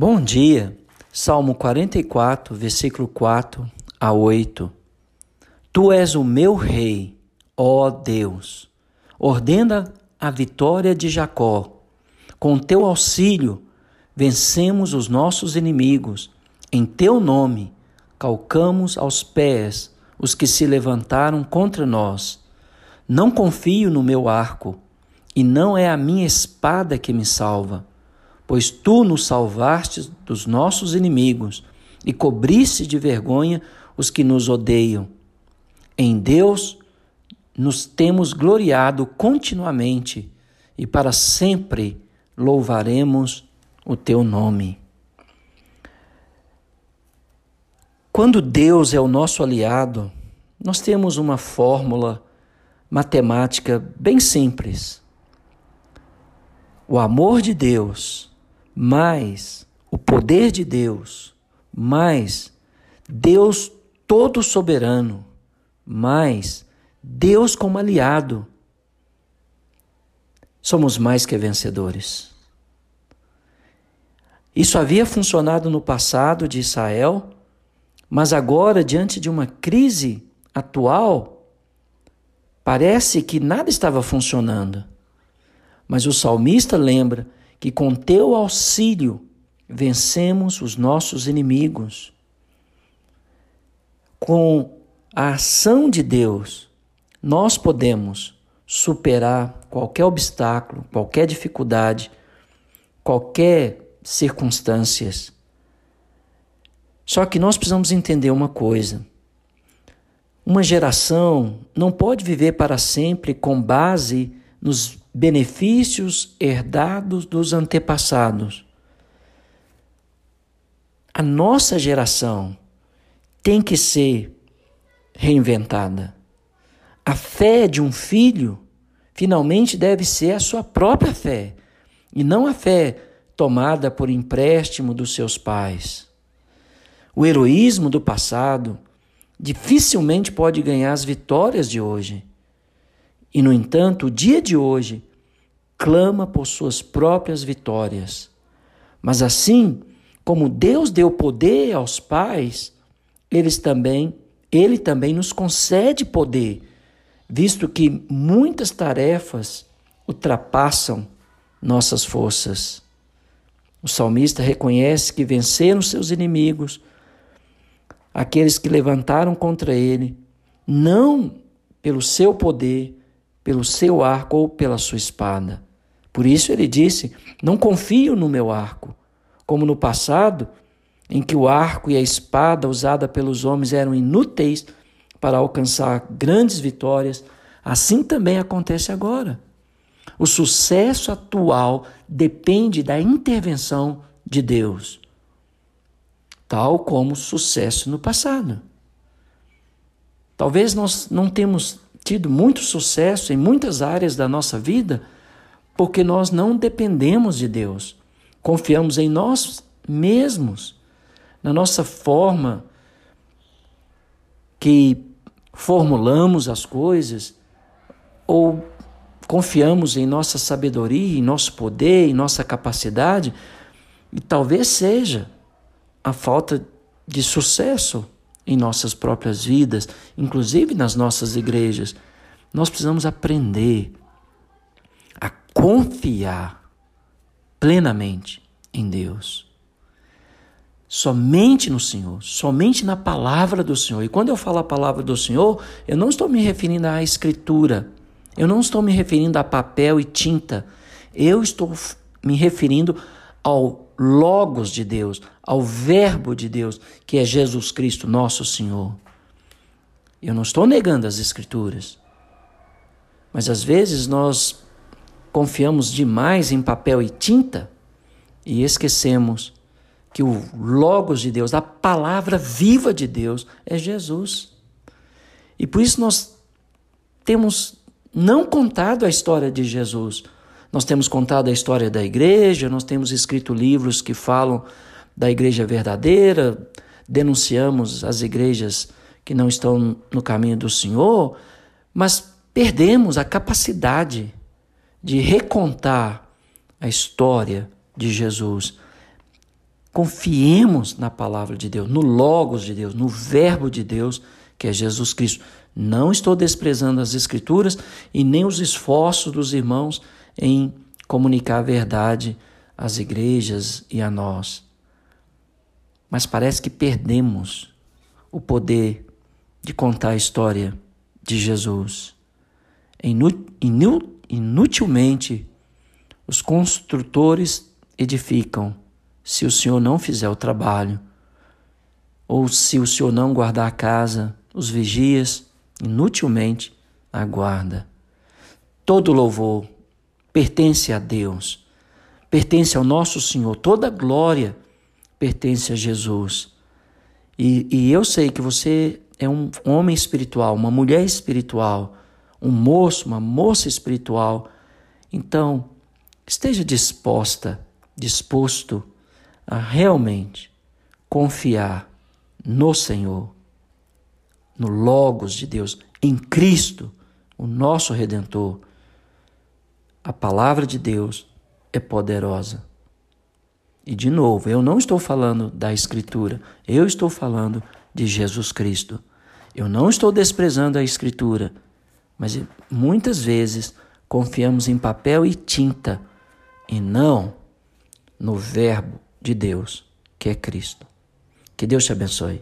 Bom dia, Salmo 44, versículo 4 a 8. Tu és o meu rei, ó Deus. Ordena a vitória de Jacó. Com teu auxílio, vencemos os nossos inimigos. Em teu nome, calcamos aos pés os que se levantaram contra nós. Não confio no meu arco, e não é a minha espada que me salva pois tu nos salvaste dos nossos inimigos e cobriste de vergonha os que nos odeiam. Em Deus nos temos gloriado continuamente e para sempre louvaremos o teu nome. Quando Deus é o nosso aliado, nós temos uma fórmula matemática bem simples. O amor de Deus mais o poder de Deus, mais Deus todo soberano, mais Deus como aliado, somos mais que vencedores. Isso havia funcionado no passado de Israel, mas agora, diante de uma crise atual, parece que nada estava funcionando. Mas o salmista lembra que com teu auxílio vencemos os nossos inimigos. Com a ação de Deus, nós podemos superar qualquer obstáculo, qualquer dificuldade, qualquer circunstâncias. Só que nós precisamos entender uma coisa. Uma geração não pode viver para sempre com base nos benefícios herdados dos antepassados. A nossa geração tem que ser reinventada. A fé de um filho finalmente deve ser a sua própria fé e não a fé tomada por empréstimo dos seus pais. O heroísmo do passado dificilmente pode ganhar as vitórias de hoje. E, no entanto, o dia de hoje clama por suas próprias vitórias. Mas assim como Deus deu poder aos pais, eles também, ele também nos concede poder, visto que muitas tarefas ultrapassam nossas forças. O salmista reconhece que venceram seus inimigos, aqueles que levantaram contra ele, não pelo seu poder, pelo seu arco ou pela sua espada. Por isso ele disse: Não confio no meu arco, como no passado, em que o arco e a espada usada pelos homens eram inúteis para alcançar grandes vitórias, assim também acontece agora. O sucesso atual depende da intervenção de Deus, tal como o sucesso no passado. Talvez nós não temos tido muito sucesso em muitas áreas da nossa vida porque nós não dependemos de Deus. Confiamos em nós mesmos, na nossa forma que formulamos as coisas ou confiamos em nossa sabedoria, em nosso poder, em nossa capacidade, e talvez seja a falta de sucesso em nossas próprias vidas, inclusive nas nossas igrejas. Nós precisamos aprender a confiar plenamente em Deus. Somente no Senhor, somente na palavra do Senhor. E quando eu falo a palavra do Senhor, eu não estou me referindo à Escritura, eu não estou me referindo a papel e tinta, eu estou me referindo ao Logos de Deus, ao Verbo de Deus, que é Jesus Cristo, nosso Senhor. Eu não estou negando as Escrituras, mas às vezes nós confiamos demais em papel e tinta e esquecemos que o Logos de Deus, a palavra viva de Deus, é Jesus. E por isso nós temos não contado a história de Jesus nós temos contado a história da igreja, nós temos escrito livros que falam da igreja verdadeira, denunciamos as igrejas que não estão no caminho do Senhor, mas perdemos a capacidade de recontar a história de Jesus. Confiemos na palavra de Deus, no Logos de Deus, no Verbo de Deus, que é Jesus Cristo. Não estou desprezando as Escrituras e nem os esforços dos irmãos em comunicar a verdade às igrejas e a nós. Mas parece que perdemos o poder de contar a história de Jesus. Inutilmente, os construtores edificam se o Senhor não fizer o trabalho, ou se o Senhor não guardar a casa, os vigias inutilmente aguarda. Todo louvor pertence a Deus, pertence ao nosso Senhor, toda glória pertence a Jesus. E, e eu sei que você é um homem espiritual, uma mulher espiritual, um moço, uma moça espiritual. Então, esteja disposta, disposto a realmente confiar no Senhor, no Logos de Deus, em Cristo, o nosso Redentor. A palavra de Deus é poderosa. E de novo, eu não estou falando da Escritura, eu estou falando de Jesus Cristo. Eu não estou desprezando a Escritura, mas muitas vezes confiamos em papel e tinta e não no Verbo de Deus, que é Cristo. Que Deus te abençoe.